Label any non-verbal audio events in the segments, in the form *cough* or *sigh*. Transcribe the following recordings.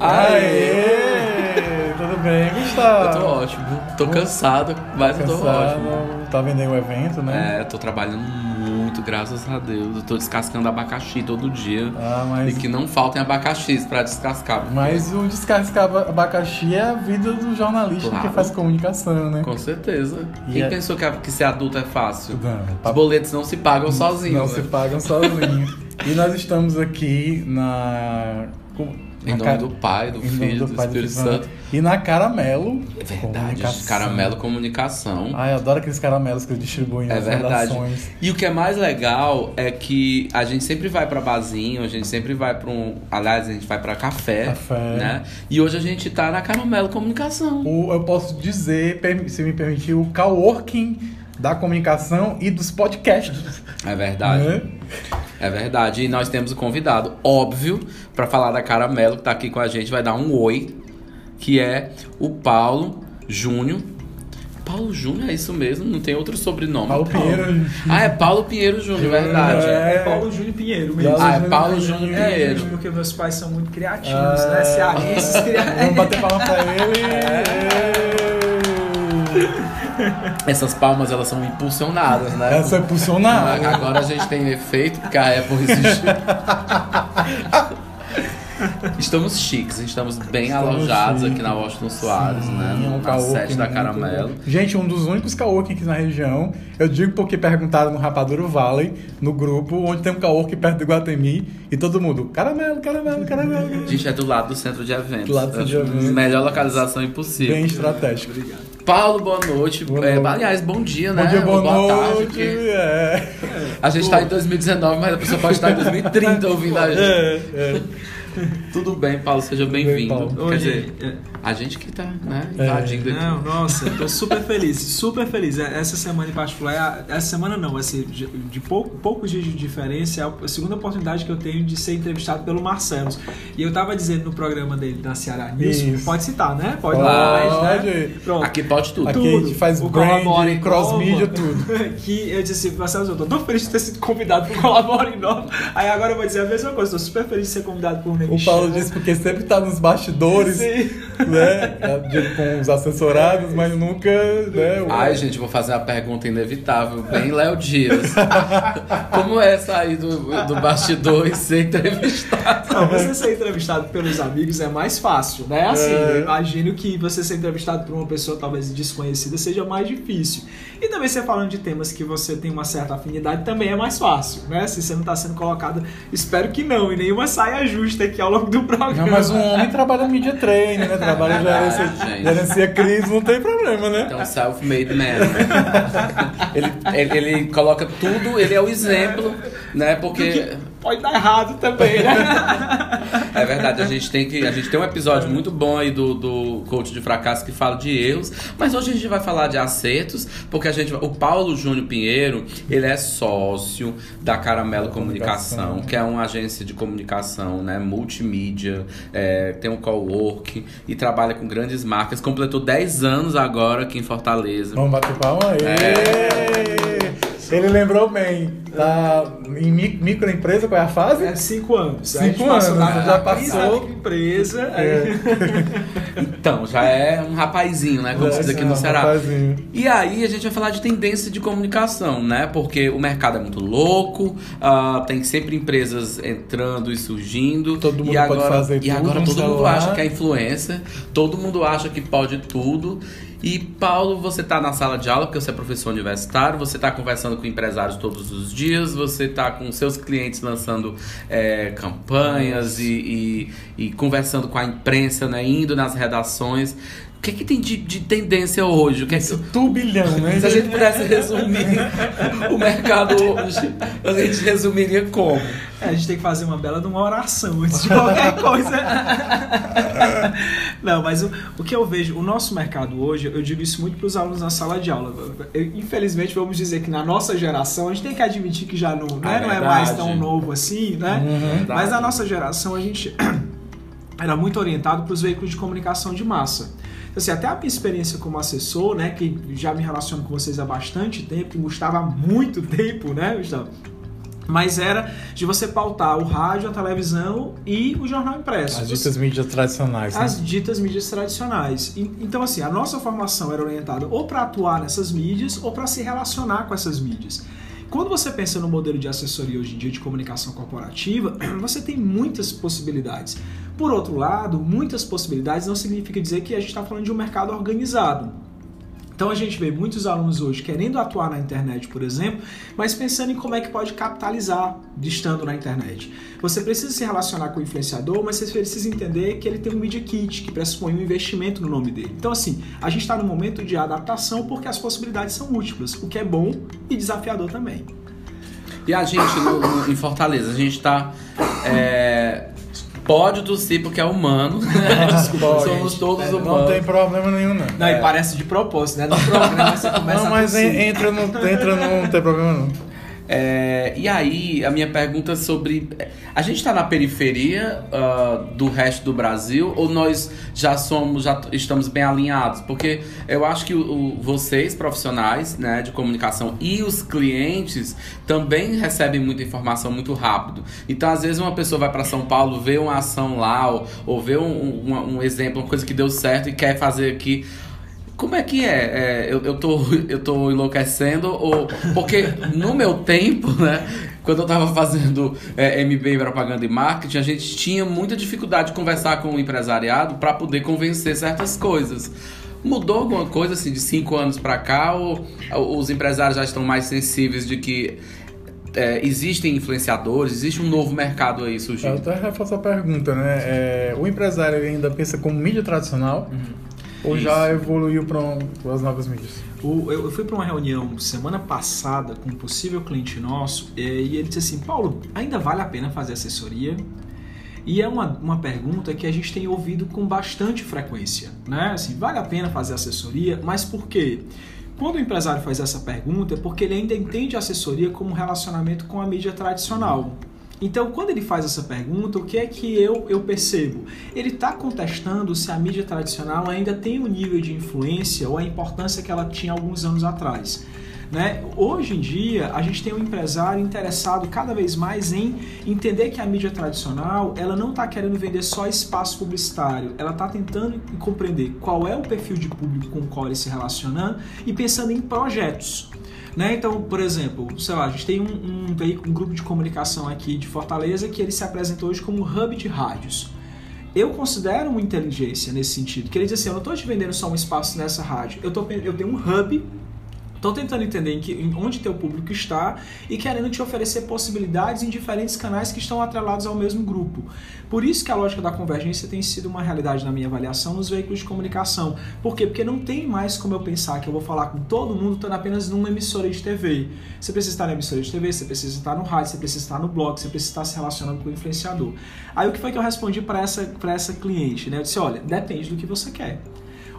Aê! Tudo bem, Gustavo? Eu tô ótimo. Tô cansado, mas eu tô Cansado, ótimo. Tá vendo aí o evento, né? É, tô trabalhando muito, graças a Deus. Eu tô descascando abacaxi todo dia. Ah, mas, E que não faltem abacaxis pra descascar. mas o descascar abacaxi é a vida do jornalista Claro. que faz comunicação, né? Com certeza. E Quem é- pensou que, que ser adulto é fácil? Não, Os boletos não se pagam sozinhos. Não né? se pagam sozinhos. *laughs* e nós estamos aqui na. Em nome do Pai, do Filho, do, Pai, Espírito Espírito Santo. E na Caramelo. É verdade. Comunicação. Caramelo Comunicação. Ai, eu adoro aqueles caramelos que eu distribuo É verdade. redações. E o que é mais legal é que a gente sempre vai pra barzinho, a gente sempre vai pra um. Aliás, a gente vai pra café. Café. Né? E hoje a gente tá na Caramelo Comunicação. O, eu posso dizer, se me permitir, o coworking da comunicação e dos podcasts. É verdade. né? É verdade. E nós temos o convidado, óbvio, pra falar da Caramelo, que tá aqui com a gente, vai dar um oi, que é o Paulo Júnior. Paulo Júnior, é isso mesmo? Não tem outro sobrenome. Paulo Pinheiro. Ah, é Paulo Pinheiro Júnior, verdade. É. É Paulo Júnior Pinheiro mesmo. Paulo Ah, é Júnior Paulo Pinheiro. Júnior É, Pinheiro. gente, porque meus pais são muito criativos, Ah. né? Cearenses criativos. Vamos bater palma pra ele. *laughs* Essas palmas, elas são impulsionadas, né? Essa é impulsionada. Agora a gente tem efeito, porque a Apple existiu. Estamos chiques, estamos bem Estamos alojados chiques. aqui na Washington Soares, Sim, né? um Na sede da Caramelo. Gente, um dos únicos coworking aqui na região. Eu digo porque perguntaram no Rapaduro Valley, no grupo, onde tem um coworking perto do Guatemi, e todo mundo, caramelo, caramelo, caramelo. A gente é do lado do centro de eventos. Do lado do centro de eventos. Melhor localização impossível. Bem estratégico. Paulo, boa noite. Boa É, noite. aliás, bom dia, né? Bom dia, boa, tarde. noite. É. A gente tá em 2019, mas a pessoa pode estar em 2030 *laughs* ouvindo a gente. É, é. *laughs* Tudo bem, Paulo, seja bem, bem-vindo. Paulo. Quer Hoje, dizer, é, a gente que tá, né, É. invadindo aqui. Não, nossa, tô super feliz, super feliz. É, Essa semana em particular, é essa semana não, vai ser de, pouco- poucos dias de diferença, é a segunda oportunidade que eu tenho de ser entrevistado pelo Marcelo. E eu tava dizendo no programa dele na Ceará News, Isso. pode citar, né? Pode, Pode. mais, né? Pronto. Aqui pode tudo. Aqui Tudo. a gente faz O brand, cross-mídia, Nova. tudo. *laughs* que eu disse, Marcelo, eu tô tão feliz de ter sido convidado por Colabora em Nova. Aí agora eu vou dizer a mesma coisa, tô super feliz de ser convidado por O Paulo disse porque sempre tá nos bastidores, Sim. né? Com os assessorados, mas nunca, né? o- Ai, gente, vou fazer uma pergunta inevitável, bem Léo Dias. *laughs* Como é sair do, do bastidor e ser entrevistado? Não, você ser entrevistado pelos amigos é mais fácil, né? Assim, É. eu imagino que você ser entrevistado por uma pessoa talvez desconhecida seja mais difícil. E também você falando de temas que você tem uma certa afinidade também é mais fácil, né? Se você não está sendo colocado, espero que não, e nenhuma saia justa aqui ao longo do programa. Não, mas um homem trabalha em media training, né? Trabalha em *laughs* Verdade, gerência, gente. gerencia crise, não tem problema, né? Então, self-made man. *laughs* Ele, ele, ele coloca tudo, ele é o exemplo, né? Porque Pode dar errado também, né? é verdade, a gente tem que. A gente tem um episódio muito bom aí do, do coach de fracasso que fala de erros, mas hoje a gente vai falar de acertos, porque a gente vai- O Paulo Júnior Pinheiro, ele é sócio da Caramelo Comunicação, Comunicação. que é uma agência de comunicação, né? Multimídia, é, tem um cowork e trabalha com grandes marcas. Completou 10 anos agora aqui em Fortaleza. Vamos bater palma aí. É. Ele lembrou bem. Tá em mi- microempresa, qual é a fase? É cinco anos. Cinco a gente passou anos, na, já da passou. empresa. É. *laughs* Então, já é um rapazinho, né? Como se diz aqui no Ah, Ceará. rapazinho. E aí a gente vai falar de tendência de comunicação, né? Porque o mercado é muito louco, ah, tem sempre empresas entrando e surgindo. Todo mundo e pode agora, fazer E tudo agora todo mundo acha que é influencer, todo mundo acha que pode tudo. E Paulo, você tá na sala de aula porque você é professor universitário, você tá conversando com empresários todos os dias, você tá com seus clientes lançando é, campanhas e, e- e conversando com a imprensa, né? Indo nas redações. O que é que tem de, de tendência hoje? O que é que, Esse turbilhão, né? se a gente pudesse resumir o mercado hoje, a gente resumiria como? É, a gente tem que fazer uma bela de uma oração antes de qualquer coisa. Não, mas o, o que eu vejo, o nosso mercado hoje, eu digo isso muito para os alunos na sala de aula. Eu, infelizmente, vamos dizer que na nossa geração, a gente tem que admitir que já não, né, Ah, não é mais tão novo assim, né? Uhum. Mas na nossa geração, a gente *clears throat* era muito orientado para os veículos de comunicação de massa. Assim, até a minha experiência como assessor, né, que já me relaciono com vocês há bastante tempo, que Gustavo há muito *laughs* tempo, né, Gustavo? mas era de você pautar o rádio, a televisão e o jornal impresso. As ditas mídias tradicionais. Né? As ditas mídias tradicionais. Então, assim, a nossa formação era orientada ou para atuar nessas mídias ou para se relacionar com essas mídias. Quando você pensa no modelo de assessoria hoje em dia de comunicação corporativa, *clears throat* você tem muitas possibilidades. Por outro lado, muitas possibilidades não significa dizer que a gente está falando de um mercado organizado. Então a gente vê muitos alunos hoje querendo atuar na internet, por exemplo, mas pensando em como é que pode capitalizar estando na internet. Você precisa se relacionar com o influenciador, mas você precisa entender que ele tem um media kit, que pressupõe um investimento no nome dele. Então assim, a gente está no momento de adaptação porque as possibilidades são múltiplas, o que é bom e desafiador também. E a gente no, no, em Fortaleza, a gente está é, Pode tossir porque é humano. Desculpa, *laughs* Somos todos é, humanos. Não tem problema nenhum, não. Não, É. e parece de propósito, né? No programa você *laughs* começa Não, mas a tossir. en- entra no, entra no, não tem problema não. É, e aí, a minha pergunta sobre. A gente está na periferia ah, do resto do Brasil ou nós já somos, já estamos bem alinhados? Porque eu acho que o- o- vocês, profissionais né, de comunicação e os clientes também recebem muita informação muito rápido. Então, às vezes, uma pessoa vai para São Paulo, vê uma ação lá, ou, ou vê um, um- um exemplo, uma coisa que deu certo e quer fazer aqui. Como é que é? É, eu, eu, tô, *laughs* eu tô enlouquecendo? Ou, porque no meu tempo, né? Quando eu tava fazendo é, MBA propaganda e marketing, a gente tinha muita dificuldade de conversar com o empresariado para poder convencer certas coisas. Mudou alguma coisa assim de cinco anos para cá? Ou, ou os empresários já estão mais sensíveis de que é, existem influenciadores, existe um novo mercado aí Eu surgindo? até reforço a pergunta, né? É, o empresário ainda pensa como mídia tradicional ou já evoluiu para as novas mídias? O- eu eu fui para uma reunião semana passada com um possível cliente nosso eh, e ele disse assim: Paulo, ainda vale a pena fazer assessoria? E é uma, uma pergunta que a gente tem ouvido com bastante frequência, né? Assim, vale a pena fazer assessoria, mas por quê? Quando o empresário faz essa pergunta é porque ele ainda entende a assessoria como um relacionamento com a mídia tradicional. Então, quando ele faz essa pergunta, o que é que eu, eu percebo? Ele está contestando se a mídia tradicional ainda tem o nível de influência ou a importância que ela tinha alguns anos atrás. Né? Hoje em dia, a gente tem um empresário interessado cada vez mais em entender que a mídia tradicional ela não está querendo vender só espaço publicitário, ela está tentando compreender qual é o perfil de público com o qual ele se relacionando e pensando em projetos. Né? Então, por exemplo, sei lá, a gente tem um, um, um grupo de comunicação aqui de Fortaleza que ele se apresentou hoje como hub de rádios. Eu considero uma inteligência nesse sentido, que ele diz assim, eu não estou te vendendo só um espaço nessa rádio, eu, tô, eu tenho um hub Estou tentando entender em que, em onde teu público está e querendo te oferecer possibilidades em diferentes canais que estão atrelados ao mesmo grupo. Por isso que a lógica da convergência tem sido uma realidade na minha avaliação nos veículos de comunicação. Por quê? Porque não tem mais como eu pensar que eu vou falar com todo mundo estando apenas numa emissora de TV. Você precisa estar na emissora de TV, você precisa estar no rádio, você precisa estar no blog, você precisa estar se relacionando com o influenciador. Aí o que foi que eu respondi para essa, essa cliente? Né? Eu disse, olha, depende do que você quer.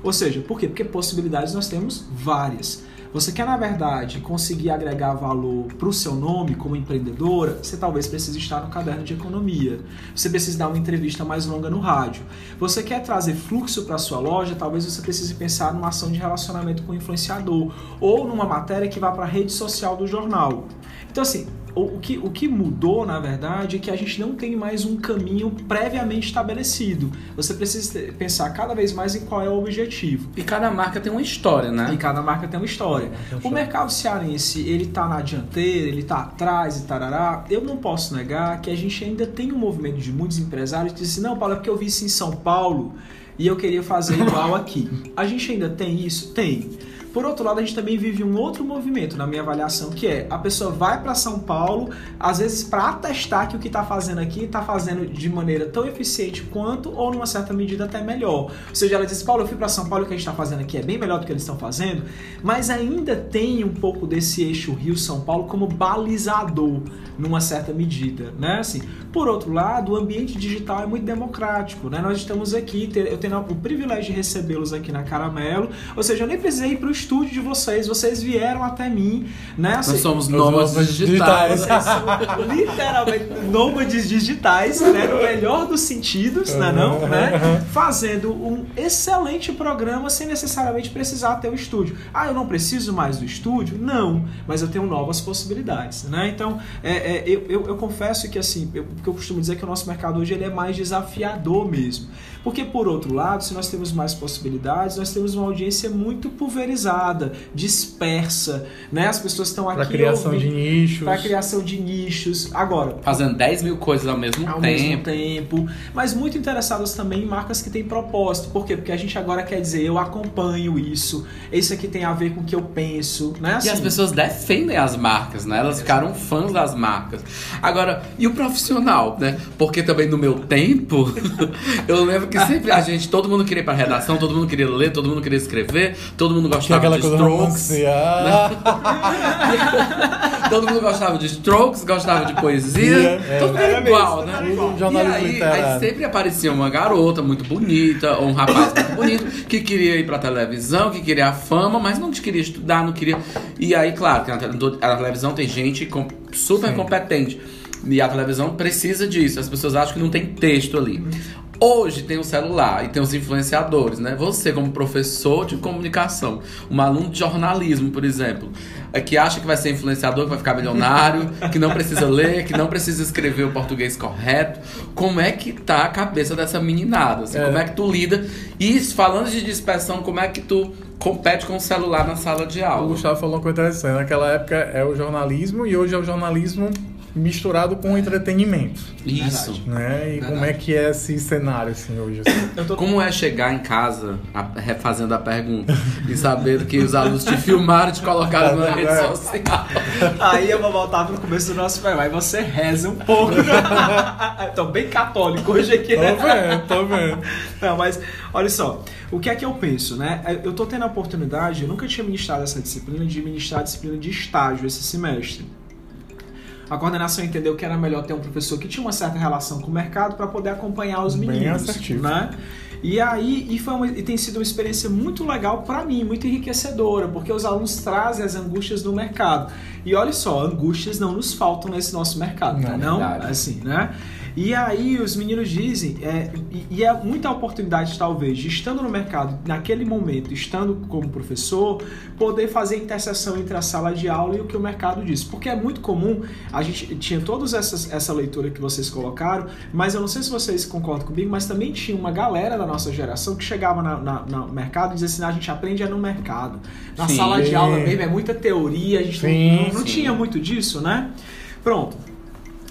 Ou seja, por quê? Porque possibilidades nós temos várias. Você quer, na verdade, conseguir agregar valor para o seu nome como empreendedora, você talvez precise estar no caderno de economia. Você precisa dar uma entrevista mais longa no rádio. Você quer trazer fluxo para sua loja, talvez você precise pensar numa ação de relacionamento com o influenciador ou numa matéria que vá para a rede social do jornal. Então, assim, o que, o que mudou, na verdade, é que a gente não tem mais um caminho previamente estabelecido. Você precisa pensar cada vez mais em qual é o objetivo. E cada marca tem uma história, né? E cada marca tem uma história. O mercado cearense, ele tá na dianteira, ele tá atrás e tarará. Eu não posso negar que a gente ainda tem um movimento de muitos empresários que dizem, não, Paulo, é porque eu vi isso em São Paulo e eu queria fazer igual *laughs* aqui. A gente ainda tem isso? Tem. Por outro lado, a gente também vive um outro movimento, na minha avaliação, que é a pessoa vai para São Paulo, às vezes para atestar que o que está fazendo aqui está fazendo de maneira tão eficiente quanto, ou numa certa medida até melhor. Ou seja, ela diz: Paulo, eu fui para São Paulo, o que a gente está fazendo aqui é bem melhor do que eles estão fazendo, mas ainda tem um pouco desse eixo Rio-São Paulo como balizador, numa certa medida, né? Assim, por outro lado, o ambiente digital é muito democrático, né? Nós estamos aqui, eu tenho o privilégio de recebê-los aqui na Caramelo, ou seja, eu nem precisei ir para o estúdio de vocês, vocês vieram até mim, né? Assim, Nós somos Os nômades digitais. digitais. *laughs* são literalmente nômades digitais, né? No melhor dos sentidos, né? Não, né? Fazendo um excelente programa sem necessariamente precisar ter o estúdio. Ah, eu não preciso mais do estúdio? Não, mas eu tenho novas possibilidades, né? Então, é, é, eu, eu, eu confesso que assim, eu, o que eu costumo dizer é que o nosso mercado hoje ele é mais desafiador mesmo. Porque, por outro lado, se nós temos mais possibilidades, nós temos uma audiência muito pulverizada, dispersa, né? As pessoas estão aqui Pra criação de ouvindo- nichos. para criação de nichos. Agora, Fazendo 10 mil coisas ao mesmo ao tempo. mesmo tempo, mas muito interessadas também em marcas que têm propósito. Por quê? Porque a gente agora quer dizer, eu acompanho isso, isso aqui tem a ver com o que eu penso, né? E Assim, as pessoas defendem as marcas, né? Elas ficaram fãs das marcas. Agora, e o profissional, né? Porque também no meu tempo, *laughs* eu lembro que sempre a gente, todo mundo queria ir pra redação, todo mundo queria ler, todo mundo queria escrever, todo mundo gostava aquela de coisa strokes. Ah, *laughs* Todo mundo gostava de strokes, gostava de poesia. É, todo mundo era era igual, mesmo, né? era igual. E Jornalismo aí, aí sempre aparecia uma garota muito bonita, ou um rapaz muito bonito, que queria ir pra televisão, que queria a fama, mas não queria estudar, não queria. E aí, claro, que na televisão tem gente com- super Sim. competente. E a televisão precisa disso. As pessoas acham que não tem texto ali. Hoje tem o celular e tem os influenciadores, né? Você, como professor de comunicação, um aluno de jornalismo, por exemplo, é que acha que vai ser influenciador, que vai ficar milionário, que não precisa ler, que não precisa escrever o português correto. Como é que tá a cabeça dessa meninada? assim? É. Como é que tu lida? E falando de dispersão, como é que tu compete com o celular na sala de O aula? Gustavo falou uma coisa interessante. Naquela época é o jornalismo e hoje é o jornalismo misturado com entretenimento. Isso. Né? E como Verdade. é que é esse cenário assim hoje? assim? tô Como é chegar em casa, a- refazendo a pergunta, e saber que os alunos te filmaram e te colocaram na rede É. social? Aí eu vou voltar pro começo do nosso programa. Aí você reza um pouco. *laughs* Tô bem católico hoje aqui, Tô né? vendo, tô vendo. Não, mas olha só, o que é que eu penso, né? Eu tô tendo a oportunidade, eu nunca tinha ministrado essa disciplina, de ministrar a disciplina de estágio esse semestre. A coordenação entendeu que era melhor ter um professor que tinha uma certa relação com o mercado para poder acompanhar os Bem meninos, assertivo. né? E aí, e, foi uma- e tem sido uma experiência muito legal para mim, muito enriquecedora, porque os alunos trazem as angústias do mercado. E olha só, angústias não nos faltam nesse nosso mercado, Não, né? não? verdade. Assim, né? E aí os meninos dizem, é, e, é muita oportunidade talvez de estando no mercado, naquele momento, estando como professor, poder fazer interseção entre a sala de aula e o que o mercado diz. Porque é muito comum, a gente tinha toda essa leitura que vocês colocaram, mas eu não sei se vocês concordam comigo, mas também tinha uma galera da nossa geração que chegava na- na- no mercado e dizia assim, "Ah, a gente aprende é no mercado. Na Sim. sala de aula mesmo é muita teoria, a gente não- Sim, não, não sim. tinha muito disso, né? Pronto.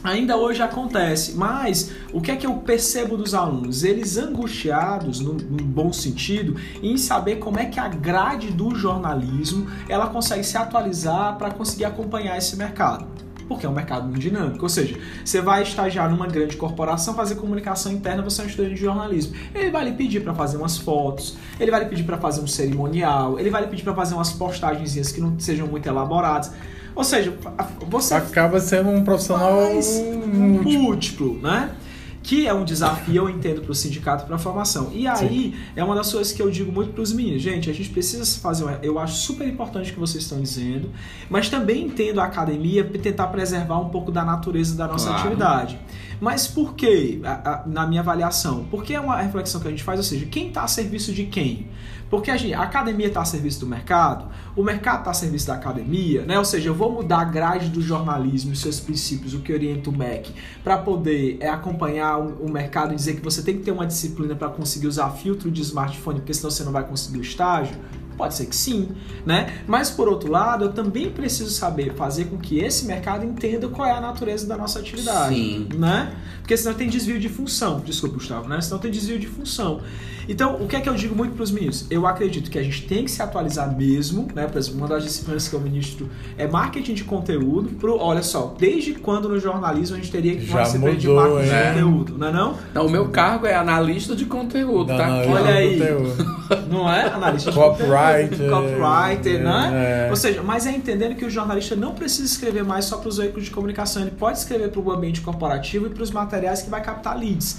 Ainda hoje acontece, mas o que é que eu percebo dos alunos? Eles angustiados, num, num bom sentido, em saber como é que a grade do jornalismo ela consegue se atualizar para conseguir acompanhar esse mercado. Porque é um mercado muito dinâmico. Ou seja, você vai estagiar numa grande corporação, fazer comunicação interna, você é um estudante de jornalismo. Ele vai lhe pedir para fazer umas fotos, ele vai lhe pedir para fazer um cerimonial, ele vai lhe pedir para fazer umas postagenzinhas que não sejam muito elaboradas. Ou seja, você Acaba sendo um profissional múltiplo. múltiplo, né? Que é um desafio, eu entendo, para o sindicato para a formação. E aí, é uma das coisas que eu digo muito para os meninos. Gente, a gente precisa fazer. uma- Eu acho super importante o que vocês estão dizendo, mas também entendo a academia para tentar preservar um pouco da natureza da nossa Claro. atividade. Mas por quê, na minha avaliação? Porque é uma reflexão que a gente faz, ou seja, quem está a serviço de quem? Porque a, gente, a academia está a serviço do mercado, o mercado está a serviço da academia, né? Ou seja, eu vou mudar a grade do jornalismo, os seus princípios, o que orienta o MEC, para poder é, acompanhar o, o mercado e dizer que você tem que ter uma disciplina para conseguir usar filtro de smartphone, porque senão você não vai conseguir o estágio. Pode ser que sim, né? Mas por outro lado, eu também preciso saber fazer com que esse mercado entenda qual é a natureza da nossa atividade, Sim. né? Porque senão tem desvio de função. Desculpa, Gustavo, né? Senão tem desvio de função. Então, o que é que eu digo muito para os meninos? Eu acredito que a gente tem que se atualizar mesmo, né? Por exemplo, uma das disciplinas que eu ministro é marketing de conteúdo. Pro, olha só, desde quando no jornalismo a gente teria que Já disciplina de mudou, marketing é. de conteúdo, não é não? Não, o meu cargo é analista de conteúdo, Da tá? análise Olha aí. conteúdo. *laughs* Não é? Analista de Copywriter, conteúdo, copywriter, né? é. Ou seja, mas é entendendo que o jornalista não precisa escrever mais só para os veículos de comunicação, ele pode escrever para o ambiente corporativo e para os materiais que vai captar leads.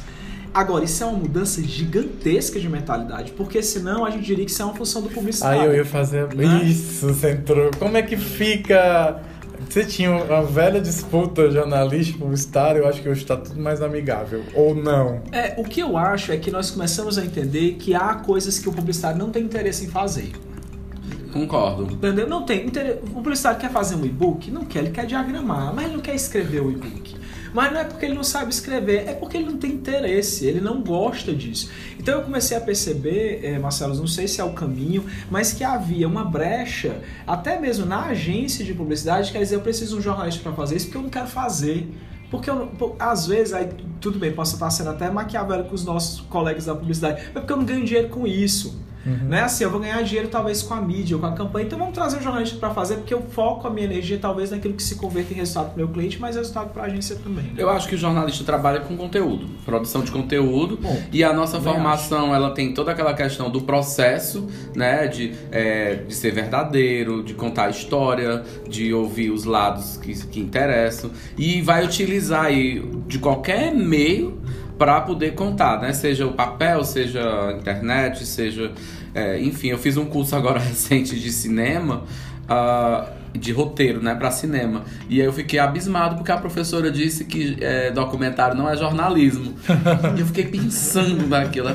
Agora, isso é uma mudança gigantesca de mentalidade, porque senão a gente diria que isso é uma função do publicitário. Aí eu ia fazer Né? isso, você entrou. Como é que fica? Você tinha uma velha disputa jornalista e publicitário, eu acho que hoje está tudo mais amigável. Ou não? É, o que eu acho é que nós começamos a entender que há coisas que o publicitário não tem interesse em fazer. Concordo. Entendeu? Não tem interesse. O publicitário quer fazer um e-book? Não quer, ele quer diagramar, mas ele não quer escrever o e-book. Mas não é porque ele não sabe escrever, é porque ele não tem interesse, ele não gosta disso. Então eu comecei a perceber, eh, Marcelo, não sei se é o caminho, mas que havia uma brecha, até mesmo na agência de publicidade, quer dizer, eu preciso de um jornalista para fazer isso porque eu não quero fazer. Porque eu, às vezes, aí tudo bem, posso estar sendo até maquiavélico com os nossos colegas da publicidade, mas porque eu não ganho dinheiro com isso. Né? Assim, eu vou ganhar dinheiro talvez com a mídia ou com a campanha, então vamos trazer um jornalista para fazer, porque eu foco a minha energia talvez naquilo que se converte em resultado para o meu cliente, mas resultado para a agência também. né? Eu acho que o jornalista trabalha com conteúdo, produção de conteúdo. Bom, e a nossa formação, ela tem toda aquela questão do processo, né? De, é, de ser verdadeiro, de contar a história, de ouvir os lados que, que interessam. E vai utilizar aí de qualquer meio para poder contar, né? Seja o papel, seja a internet, seja... é, enfim, eu fiz um curso agora *laughs* recente de cinema... ah, de roteiro, né, para cinema. E aí eu fiquei abismado porque a professora disse que é, documentário não é jornalismo. e *laughs* eu fiquei pensando naquilo.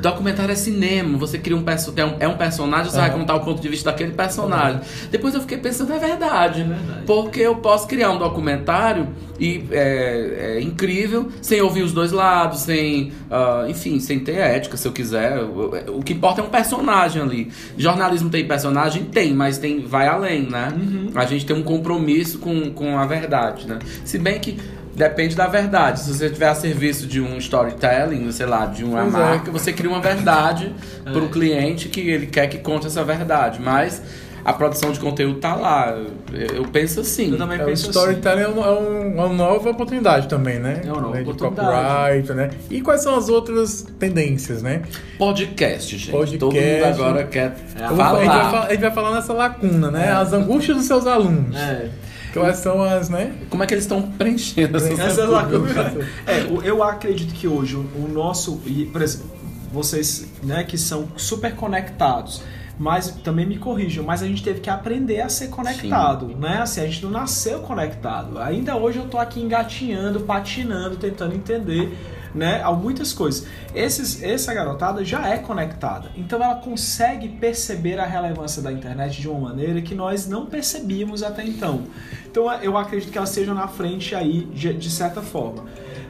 Documentário é cinema. Você cria um personagem, é um, é um personagem, você vai contar o ponto de vista daquele personagem. Depois eu fiquei pensando, é verdade. Porque eu posso criar um documentário e é, é incrível sem ouvir os dois lados, sem, ah, enfim, sem ter ética, se eu quiser. O, que importa é um personagem ali. Jornalismo tem personagem? Tem, mas tem vai além, né? A gente tem um compromisso com, com a verdade, né? Se bem que depende da verdade. Se você tiver a serviço de um storytelling, sei lá, de uma Pois é. marca, você cria uma verdade *laughs* para o cliente que ele quer que conte essa verdade. Mas a produção de conteúdo tá lá. Eu, eu penso assim. Eu também É, o penso storytelling é, um- é um- uma nova oportunidade também, né? É uma nova Né, de oportunidade. copyright, né? E quais são as outras tendências, né? Podcast, gente. Podcast. Todo mundo agora quer É, vou- a, gente vai falar. falar, a gente vai falar nessa lacuna, né? As angústias dos seus alunos. É. Quais são as, né? Como é que eles estão preenchendo essas Essas lacunas. *laughs* É, eu acredito que hoje o, o nosso, e, por exemplo, vocês, né, que são super conectados, mas também me corrijam, mas a gente teve que aprender a ser conectado, né? Assim, a gente não nasceu conectado. Ainda hoje eu tô aqui engatinhando, patinando, tentando entender, né, há muitas coisas. Esses, essa garotada já é conectada, então ela consegue perceber a relevância da internet de uma maneira que nós não percebíamos até então. Então eu acredito que elas estejam na frente aí de, de certa forma.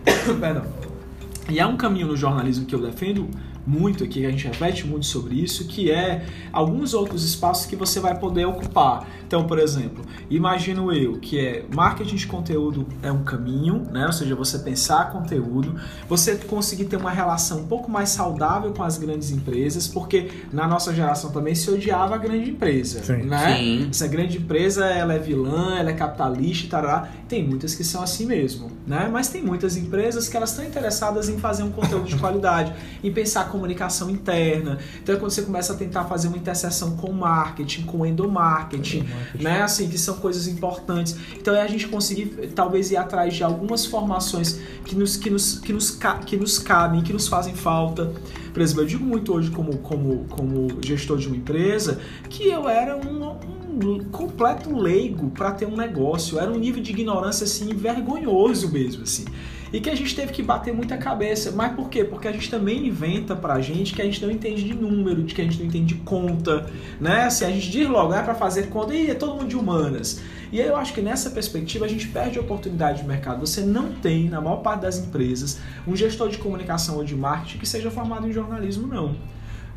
*coughs* Perdão. E há um caminho no jornalismo que eu defendo muito aqui, a gente repete muito sobre isso, que é alguns outros espaços que você vai poder ocupar. Então, por exemplo, imagino eu que é marketing de conteúdo é um caminho, né? Ou seja, você pensar conteúdo, você conseguir ter uma relação um pouco mais saudável com as grandes empresas, porque na nossa geração também se odiava a grande empresa, Sim. né? Sim. Essa grande empresa, ela é vilã, ela é capitalista e tarará. Tem muitas que são assim mesmo, né? Mas tem muitas empresas que elas estão interessadas em fazer um conteúdo de qualidade, em pensar comunicação interna. Então é quando você começa a tentar fazer uma interseção com marketing, com endomarketing, né? Assim, que são coisas importantes. Então é a gente conseguir talvez ir atrás de algumas formações que nos, que nos, que nos, que nos cabem, que nos fazem falta. Por exemplo, eu digo muito hoje como, como, como gestor de uma empresa que eu era um, um completo leigo para ter um negócio. Era um nível de ignorância assim vergonhoso mesmo assim. E que a gente teve que bater muita cabeça. Mas por quê? Porque a gente também inventa pra gente que a gente não entende de número, de que a gente não entende de conta, né? Se a gente diz logo, é para fazer conta, e é todo mundo de humanas. E aí eu acho que nessa perspectiva a gente perde a oportunidade de mercado. Você não tem, na maior parte das empresas, um gestor de comunicação ou de marketing que seja formado em jornalismo, não.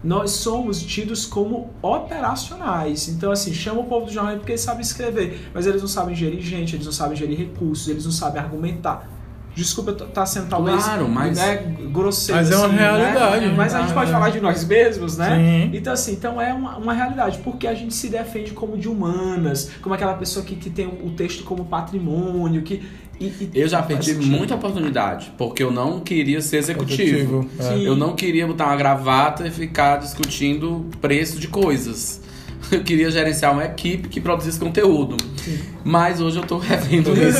Nós somos tidos como operacionais. Então, assim, chama o povo do jornalismo porque eles sabem escrever, mas eles não sabem gerir gente, eles não sabem gerir recursos, eles não sabem argumentar. Desculpa estar tá sendo talvez Claro, mas- né, grosseiro. Mas é uma assim, realidade. Né? Mas a gente pode falar de nós mesmos, né? Sim. Então, assim, então é uma, uma realidade, porque a gente se defende como de humanas, como aquela pessoa que, que tem o texto como patrimônio, que. e- e- Eu já perdi sentido. muita oportunidade, porque eu não queria ser executivo. Executivo, é. Eu não queria botar uma gravata e ficar discutindo preço de coisas. Eu queria gerenciar uma equipe que produzisse conteúdo. Mas hoje eu tô revendo isso.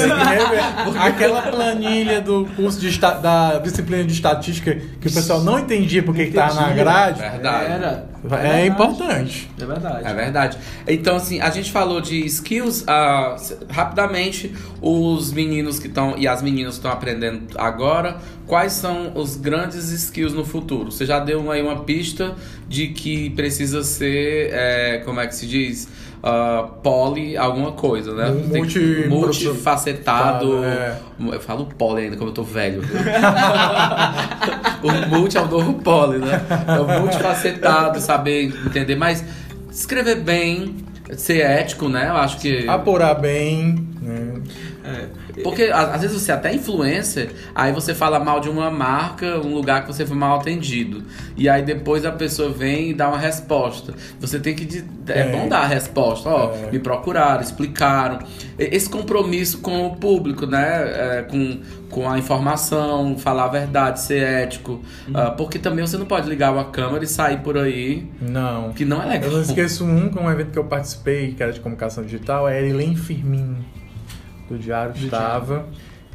*laughs* Aquela planilha do curso de da disciplina de estatística que o pessoal não entendia porque que tava na Entendia. grade. Verdade. Era. É verdade. importante. É verdade. É verdade. Então, assim, a gente falou de skills ah, s- rapidamente. Os meninos que estão e as meninas que estão aprendendo agora, quais são os grandes skills no futuro? Você já deu aí uma pista de que precisa ser, é, como é que se diz? Ah, poli alguma coisa, né? Um multi- multifacetado. É. Eu falo poli ainda, como eu tô velho. *laughs* o multi é o novo poli, né? É o multifacetado, saber entender, mas escrever bem, ser ético, né? Eu acho que. Apurar bem. Né? É. Porque às vezes você é até influencer, aí você fala mal de uma marca, um lugar que você foi mal atendido. E aí depois a pessoa vem e dá uma resposta. Você tem que. É, É. bom dar a resposta. Ó, É. me procuraram, explicaram. Esse compromisso com o público, né? É, com, com a informação, falar a verdade, ser ético. Ah, porque também você não pode ligar uma câmera e sair por aí, Não. que não é legal. Eu não esqueço um, é um evento que eu participei, que era de comunicação digital, é a Elaine Firmin, do Diário Do estava.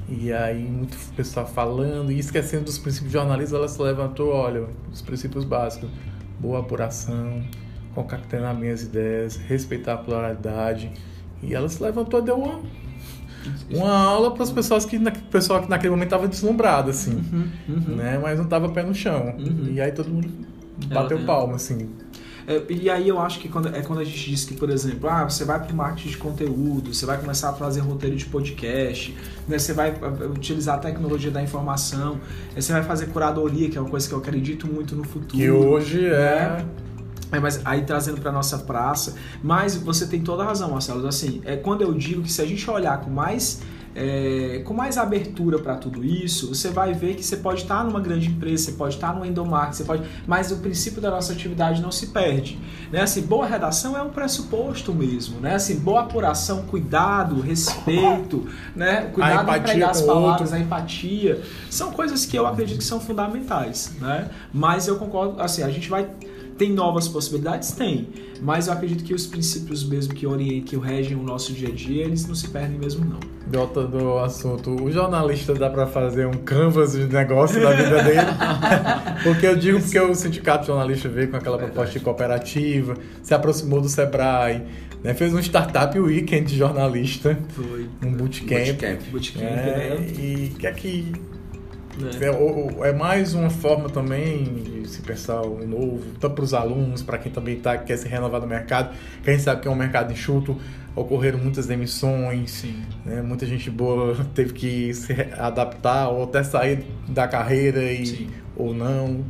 E aí, muito pessoal falando e esquecendo dos princípios de jornalismo, ela se levantou, olha, os princípios básicos, boa apuração, concatenar minhas ideias, respeitar a pluralidade. E ela se levantou e deu uma, uma aula para as pessoas que, na, pessoal que naquele momento estava deslumbrado, assim, Uhum, uhum. né? Mas não tava pé no chão. Uhum. E aí todo mundo bateu palma, assim. É, e aí eu acho que quando, é quando a gente diz que, por exemplo, ah, você vai para o marketing de conteúdo, você vai começar a fazer roteiro de podcast, né, você vai ah, utilizar a tecnologia da informação, aí você vai fazer curadoria, que é uma coisa que eu acredito muito no futuro. Que hoje é... né? É, mas aí trazendo para nossa praça, mas você tem toda a razão, Marcelo. Assim, é quando eu digo que se a gente olhar com mais é, com mais abertura para tudo isso, você vai ver que você pode estar numa grande empresa, você pode estar no endomarket, você pode, mas o princípio da nossa atividade não se perde, né? Assim, boa redação é um pressuposto mesmo, né? Assim, boa apuração, cuidado, respeito, né? Cuidado em empregar as palavras, outro. a empatia, são coisas que eu acredito que são fundamentais, né? Mas eu concordo, assim, a gente vai tem novas possibilidades? Tem. Mas eu acredito que os princípios mesmo que orientem, que regem o nosso dia a dia, eles não se perdem mesmo, não. Volta do assunto. O jornalista dá pra fazer um canvas de negócio da vida dele? *laughs* porque eu digo porque o sindicato jornalista veio com aquela proposta de cooperativa, se aproximou do Sebrae, né? fez um startup weekend de jornalista, Foi. um bootcamp. Bootcamp. Bootcamp, É, né? e que aqui É. é, mais uma forma também de se pensar o novo, tanto para os alunos, para quem também tá, quer se renovar no mercado, que a gente sabe que é um mercado enxuto, ocorreram muitas demissões, né? Muita gente boa *laughs* teve que se adaptar ou até sair da carreira e, Sim. ou não.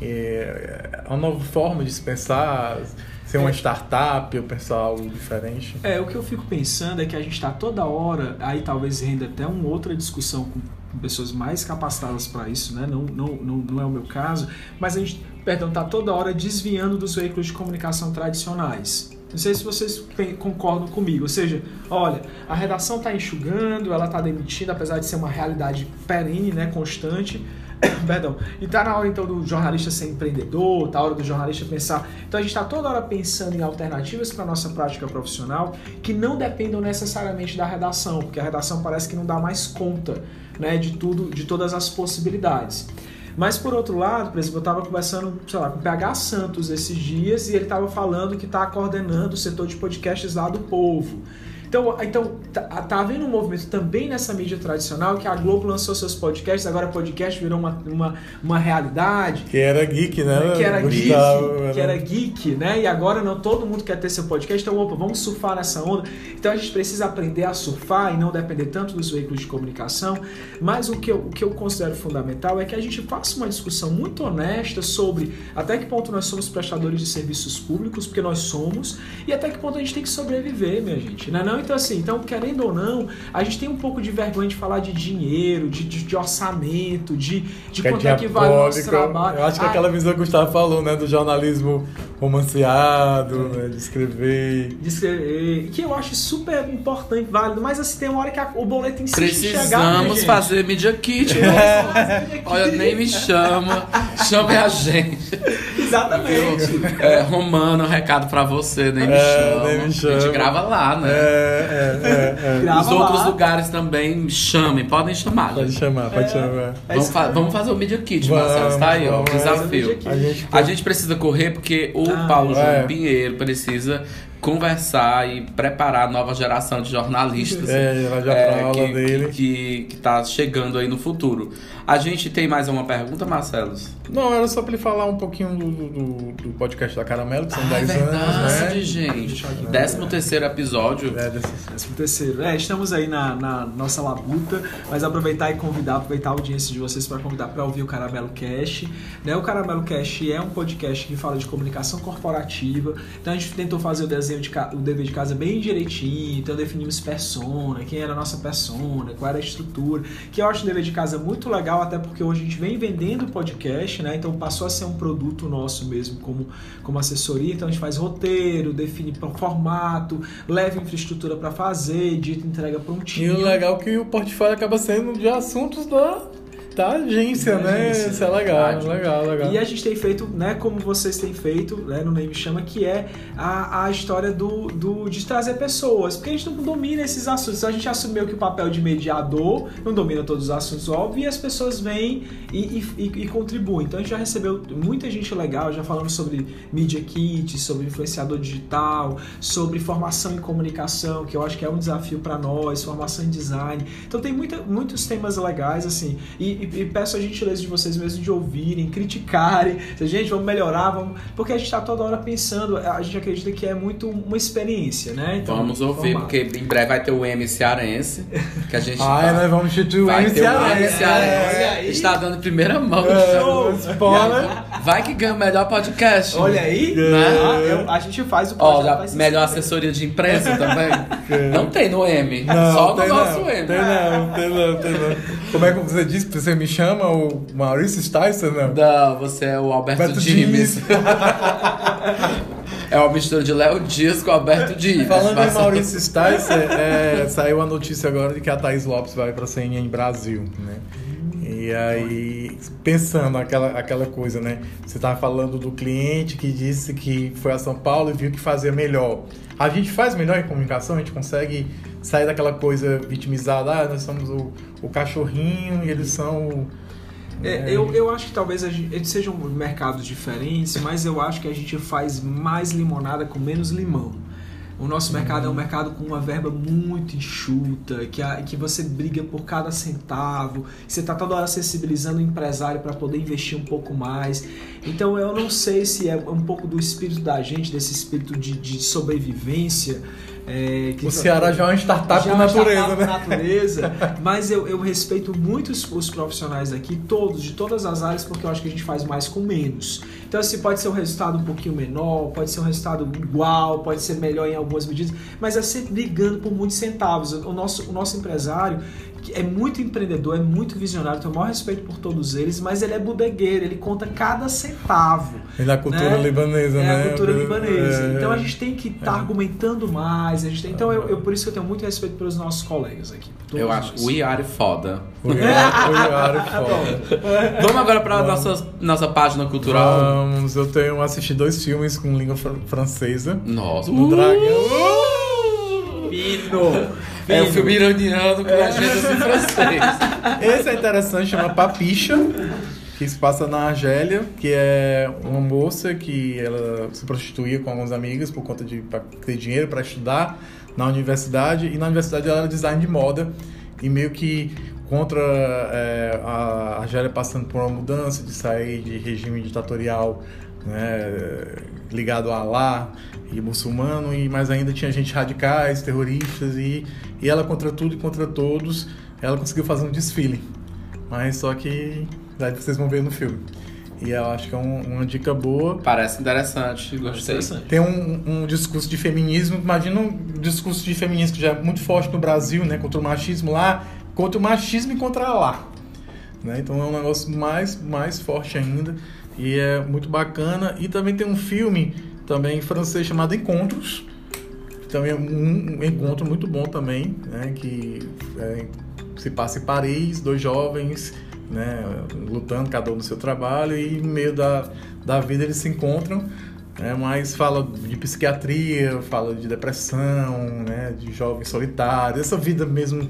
É é uma nova forma de se pensar, ser uma É. startup ou pensar algo diferente. É, o que eu fico pensando é que a gente está toda hora, aí talvez renda até uma outra discussão com, pessoas mais capacitadas para isso, né? Não, não, não, não é o meu caso, mas a gente, perdão, tá toda hora desviando dos veículos de comunicação tradicionais. Não sei se vocês concordam comigo. Ou seja, olha, a redação está enxugando, ela está demitindo, apesar de ser uma realidade perene, né, constante. *coughs* Perdão. E tá na hora então do jornalista ser empreendedor, tá na hora do jornalista pensar. Então a gente está toda hora pensando em alternativas para nossa prática profissional que não dependam necessariamente da redação, porque a redação parece que não dá mais conta, né, de tudo, de todas as possibilidades. Mas por outro lado, por exemplo, eu estava conversando, sei lá, com o PH Santos esses dias e ele estava falando que está coordenando o setor de podcasts lá do Povo. Então, então tá, tá havendo um movimento também nessa mídia tradicional que a Globo lançou seus podcasts, agora podcast virou uma, uma, uma realidade. Que era geek, né? Que era Gustavo, geek, que era geek, né? E agora não todo mundo quer ter seu podcast, então opa, vamos surfar nessa onda. Então a gente precisa aprender a surfar e não depender tanto dos veículos de comunicação. Mas o que eu, o que eu considero fundamental é que a gente faça uma discussão muito honesta sobre até que ponto nós somos prestadores de serviços públicos, porque nós somos, e até que ponto a gente tem que sobreviver, minha gente. Né? Não, então assim, então querendo ou não, a gente tem um pouco de vergonha de falar de dinheiro, de, de, de orçamento, de, de que é quanto é que vale o nosso trabalho. Eu acho que Ah, aquela visão que o Gustavo falou, né? Do jornalismo romanceado, né, de escrever. de escrever, que eu acho super importante, válido, mas assim, tem uma hora que a- o boleto insiste em chegar, né, Precisamos gente? fazer Media Kit. Olha, nem me chama. Chame a gente. Exatamente. É, Romano, recado pra você, nem me É, chama. nem me A gente chama. grava lá, É, né? é, é, é. Grava Os outros lá. lugares também me chamem, podem chamar. Pode gente. chamar, pode chamar. É Vamos, isso fa- vamos fazer o Media Kit, Vamos, Marcelo. Tá aí, ó. o vamos. Desafio. A gente, A gente precisa correr porque o Ah, Paulo João é. Pinheiro precisa conversar e preparar a nova geração de jornalistas. É, é, que. Que, que, que tá chegando aí no futuro. A gente tem mais uma pergunta, Marcelo? Não, era só pra ele falar um pouquinho do, do, do podcast da Caramelo, que são Ah, é 10 anos, verdade, né? gente. Deixa eu- Décimo terceiro episódio. É, desse- Décimo terceiro. É, estamos aí na, na nossa labuta, mas aproveitar e convidar, aproveitar a audiência de vocês para convidar para ouvir o Caramelo Cash. Né? O Caramelo Cash é um podcast que fala de comunicação corporativa. Então a gente tentou fazer o desenho de o dever de casa bem direitinho. Então definimos persona, quem era a nossa persona, qual era a estrutura. Que eu acho o dever de casa muito legal, até porque hoje a gente vem vendendo o né? Então passou a ser um produto nosso mesmo como, como assessoria. Então a gente faz roteiro, define pro formato, leva infraestrutura para fazer, edita, entrega E prontinho. o legal é que o portfólio acaba sendo de assuntos da, da agência, Da né? agência, Isso é legal, verdade. legal, legal. E a gente tem feito, né, como vocês têm feito, né, no Name Chama, que é a, a história do, do, de trazer pessoas. Porque a gente não domina esses assuntos. A gente assumiu que o papel de mediador não domina todos os assuntos, óbvio, e as pessoas vêm e, e, e- e contribuem. Então a gente já recebeu muita gente legal, já falando sobre Media Kit, sobre influenciador digital, sobre formação em comunicação, que eu acho que é um desafio para nós, formação em design. Então tem muita, muitos temas legais, assim, e, e- e peço a gentileza de vocês mesmos de ouvirem, criticarem, se, gente, vamos melhorar, vamos... porque a gente está toda hora pensando, a gente acredita que é muito uma experiência, né? Então, Vamos ouvir, formar. porque em breve vai ter o M cearense, que a gente *laughs* Ah, é, nós vamos instituir o vai M ter o M Cearense. olha aí. Está dando em primeira mão. É, Show! spoiler. Vai que ganha o melhor podcast. Olha aí, Né? eu- a gente faz o Ó, vai ser melhor assessoria de imprensa também. *laughs* Não tem no M, Não, só no nosso não, M. Tem não, tem não, tem não. Como é que você disse? Você me chama o Maurício Sticer, não? Não, você é o Alberto, Alberto Dimes. Dimes. *laughs* é uma mistura de Léo Dias com Alberto Dimes. Falando em Passa- Maurício Sticer, é, saiu a notícia agora de que a Thaís Lopes vai pra CNN Brasil, né? E aí, pensando aquela, aquela coisa, né? Você tava falando do cliente que disse que foi a São Paulo e viu que fazia melhor. A gente faz melhor em comunicação, a gente consegue sair daquela coisa vitimizada, ah, nós somos o, o cachorrinho e eles são o... É, eu, eu acho que talvez gente, eles sejam mercados diferentes, mas eu acho que a gente faz mais limonada com menos limão. O nosso mercado é um mercado com uma verba muito enxuta, que, a, que você briga por cada centavo, você está toda hora sensibilizando o empresário para poder investir um pouco mais. Então eu não sei se é um pouco do espírito da gente, desse espírito de, de sobrevivência. É, O Ceará já é uma startup já por é natureza, startup né? natureza, *laughs* mas eu, eu respeito muito os, os profissionais aqui, todos, de todas as áreas, porque eu acho que a gente faz mais com menos. Então, assim, pode ser um resultado um pouquinho menor, pode ser um resultado igual, pode ser melhor em algumas medidas, mas é sempre brigando por muitos centavos. O nosso, o nosso empresário é muito empreendedor, é muito visionário, tenho o maior respeito por todos eles, mas ele é bodegueiro, ele conta cada centavo. E da cultura né? libanesa, é né? a cultura libanesa. É. Então a gente tem que estar argumentando mais. A gente tem... Então eu, eu- por isso que eu tenho muito respeito pelos nossos colegas aqui. Eu acho nós. o Iari foda. O Iara é *laughs* foda. Vamos agora para a nossa, nossa página cultural. Vamos, eu tenho assistido dois filmes com língua fran- francesa. Nossa, Do Dragão. Fino! *laughs* É o filme iraniano com legendas em francês. Esse é interessante, chama Papicha, que se passa na Argélia, que é uma moça que ela se prostituía com algumas amigas por conta de ter dinheiro para estudar na universidade, e na universidade ela era design de moda, e meio que contra é, a Argélia passando por uma mudança de sair de regime ditatorial né, ligado a Alá e muçulmano, e mais ainda tinha gente radicais, terroristas, e, e ela contra tudo e contra todos, ela conseguiu fazer um desfile. Mas só que daí vocês vão ver no filme. E eu acho que é um- uma dica boa. Parece interessante, gostei. Interessante. Tem um, um discurso de feminismo, imagina um discurso de feminismo que já é muito forte no Brasil, né? Contra o machismo lá, contra o machismo e contra lá. Né? Então é um negócio mais, mais forte ainda. E é muito bacana. E também tem um filme também em francês chamado Encontros. Que também é um, encontro muito bom também, né? Que é, se passa em Paris, dois jovens, né? Lutando cada um no seu trabalho e no meio da, da vida eles se encontram. Né, mas fala de psiquiatria, fala de depressão, né, de jovens solitários, essa vida mesmo.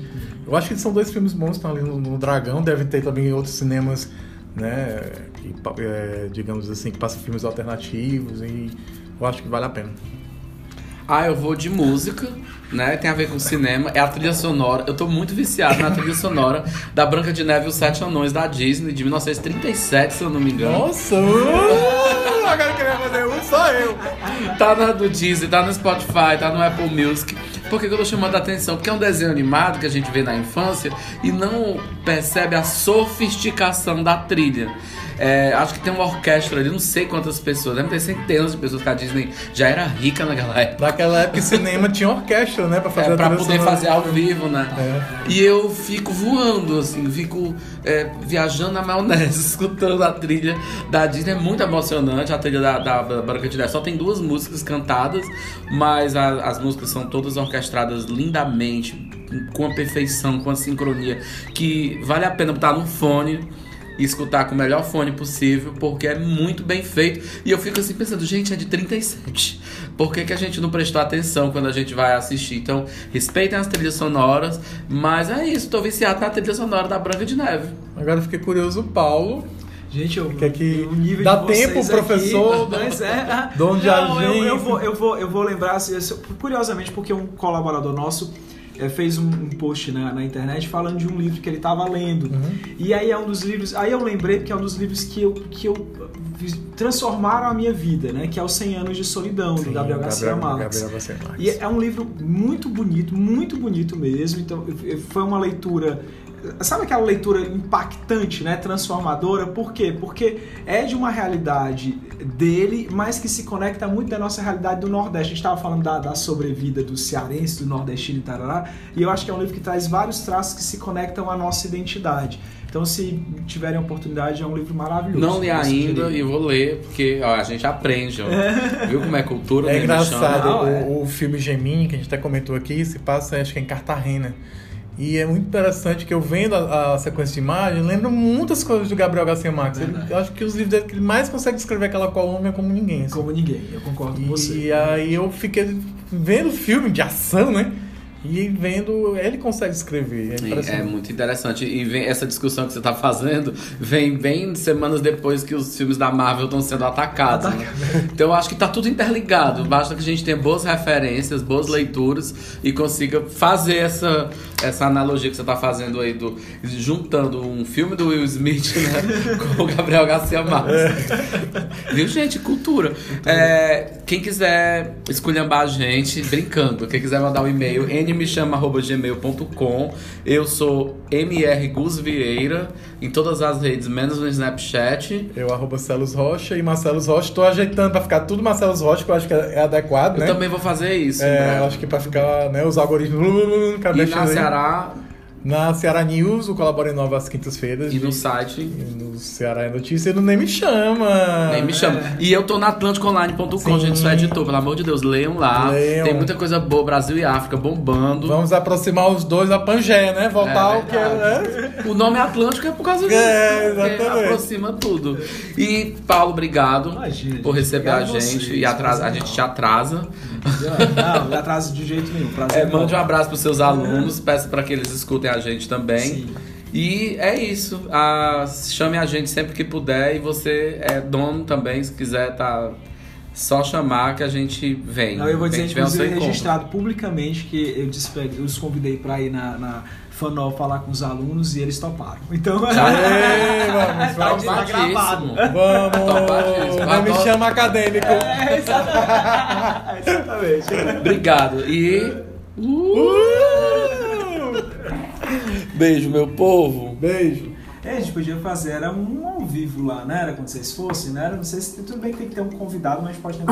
Eu acho que são dois filmes bons estão ali no, no Dragão, deve ter também outros cinemas, né, que, é, digamos assim, que passam filmes alternativos e eu acho que vale a pena. Ah, eu vou de música, né? Tem a ver com cinema. É a trilha sonora. Eu tô muito viciado na trilha sonora da Branca de Neve e os Sete Anões da Disney, de 1937, se eu não me engano. Nossa! Uh, agora queria fazer um, só eu. Tá na do Disney, tá no Spotify, tá no Apple Music. Por que, que eu tô chamando a atenção? Porque é um desenho animado que a gente vê na infância e não percebe a sofisticação da trilha. É, acho que tem uma orquestra ali, não sei quantas pessoas, deve ter centenas de pessoas que a Disney já era rica naquela época. Naquela época, cinema tinha orquestra, né? Pra fazer É, pra poder fazer ao vivo, né? É. E eu fico voando, assim, fico é, viajando na maionese, *laughs* escutando a trilha da Disney. É muito emocionante. A trilha da, da, da Branca de Neve só tem duas músicas cantadas, mas a- as músicas são todas orquestradas lindamente, com a perfeição, com a sincronia, que vale a pena botar no fone e escutar com o melhor fone possível, porque é muito bem feito. E eu fico assim pensando, gente, é de 37. Por que, que a gente não prestou atenção quando a gente vai assistir? Então, respeitem as trilhas sonoras, mas é isso, tô viciado na trilha sonora da Branca de Neve. Agora eu fiquei curioso, o Paulo. Gente, eu, que o nível dá de vocês tempo, aqui, professor? *laughs* Mas é. De Não, eu, eu vou, eu vou, eu vou lembrar, assim, isso- curiosamente, porque um colaborador nosso fez um, um post na, na internet falando de um livro que ele estava lendo. Uhum. E aí é um dos livros. Aí eu lembrei porque é um dos livros que eu, que eu transformaram a minha vida, né? Que é os 100 anos de solidão do Sim, Gabriel Garcia Marques. Gabriel Garcia Marques. E é um livro muito bonito, muito bonito mesmo. Então, foi uma leitura. Sabe aquela leitura impactante, né? Transformadora? Por quê? Porque é de uma realidade dele, mas que se conecta muito da nossa realidade do Nordeste. A gente estava falando da, da sobrevida do cearense, do nordestino e tarará. E eu acho que é um livro que traz vários traços que se conectam à nossa identidade. Então, se tiverem a oportunidade, é um livro maravilhoso. Não li Eu ainda e vou ler, porque ó, a gente aprende. Ó. Viu como é cultura? É né, engraçado, Não, é. o, o filme Gemini, que a gente até comentou aqui, se passa, acho que é em Cartagena. E é muito interessante que eu vendo a, a sequência de imagem, lembro muitas coisas do Gabriel Garcia Marques. Ele- eu acho que os livros dele que ele mais consegue descrever aquela Colômbia como ninguém. assim. Como ninguém, eu concordo com você. E aí eu fiquei vendo filme de ação, né? E vendo, ele consegue escrever. É é muito interessante. E vem essa discussão que você está fazendo vem bem semanas depois que os filmes da Marvel estão sendo atacados. né? *laughs* Então eu acho que tá tudo interligado. Basta que a gente tenha boas referências, boas leituras e consiga fazer essa, essa analogia que você está fazendo aí, do, juntando um filme do Will Smith né, *laughs* com o Gabriel Garcia Marques. Viu, gente? Cultura. É, quem quiser esculhambar a gente, brincando, quem quiser mandar um e-mail, nmechama.gmail.com. Eu sou MR Gus Vieira em todas as redes, menos no Snapchat. Eu, arroba Celos Rocha e Marcelos Rocha. Tô ajeitando pra ficar tudo Marcelos Rocha, que eu acho que é adequado, Eu né? também vou fazer isso. É, eu acho que pra ficar, né, os algoritmos. *laughs* E na aí. Na Ceará News, o Colabora em Nova às quintas-feiras. e no de- site. e no Ceará é Notícia e no Nem Me Chama. Nem me chama. E eu tô na AtlânticoOnline.com, gente. Sou editor, pelo amor de Deus, leiam lá. Leiam. Tem muita coisa boa, Brasil e África bombando. Vamos aproximar os dois da Pangeia, né? Voltar É ao que é, né? O nome Atlântico é por causa disso. É, exatamente. aproxima tudo. E, Paulo, obrigado Imagina, por receber a Obrigado a gente. vocês, e atrasa, a gente te atrasa. Não, não atraso de jeito nenhum. Prazer É, mande um abraço pros seus alunos, peça para que eles escutem a gente também. Sim. E é isso. Ah, chame a gente sempre que puder. E você é dono também, se quiser, tá. Só chamar que a gente vem. Não, eu vou dizer, inclusive, encontro. registrado publicamente que eu, disse eu os convidei para ir na, na Fanol falar com os alunos e eles toparam. Então, Aê, *laughs* vamos, Tá vamos. gravado. Topadíssimo. Vamos! Não me chama acadêmico. É, exatamente. *laughs* exatamente. Obrigado. E. Uh! Beijo, meu povo. Beijo. É, a gente podia fazer, era um ao vivo lá, né? Era quando vocês fossem, né? Era, não sei se tudo bem que tem que ter um convidado, mas pode ter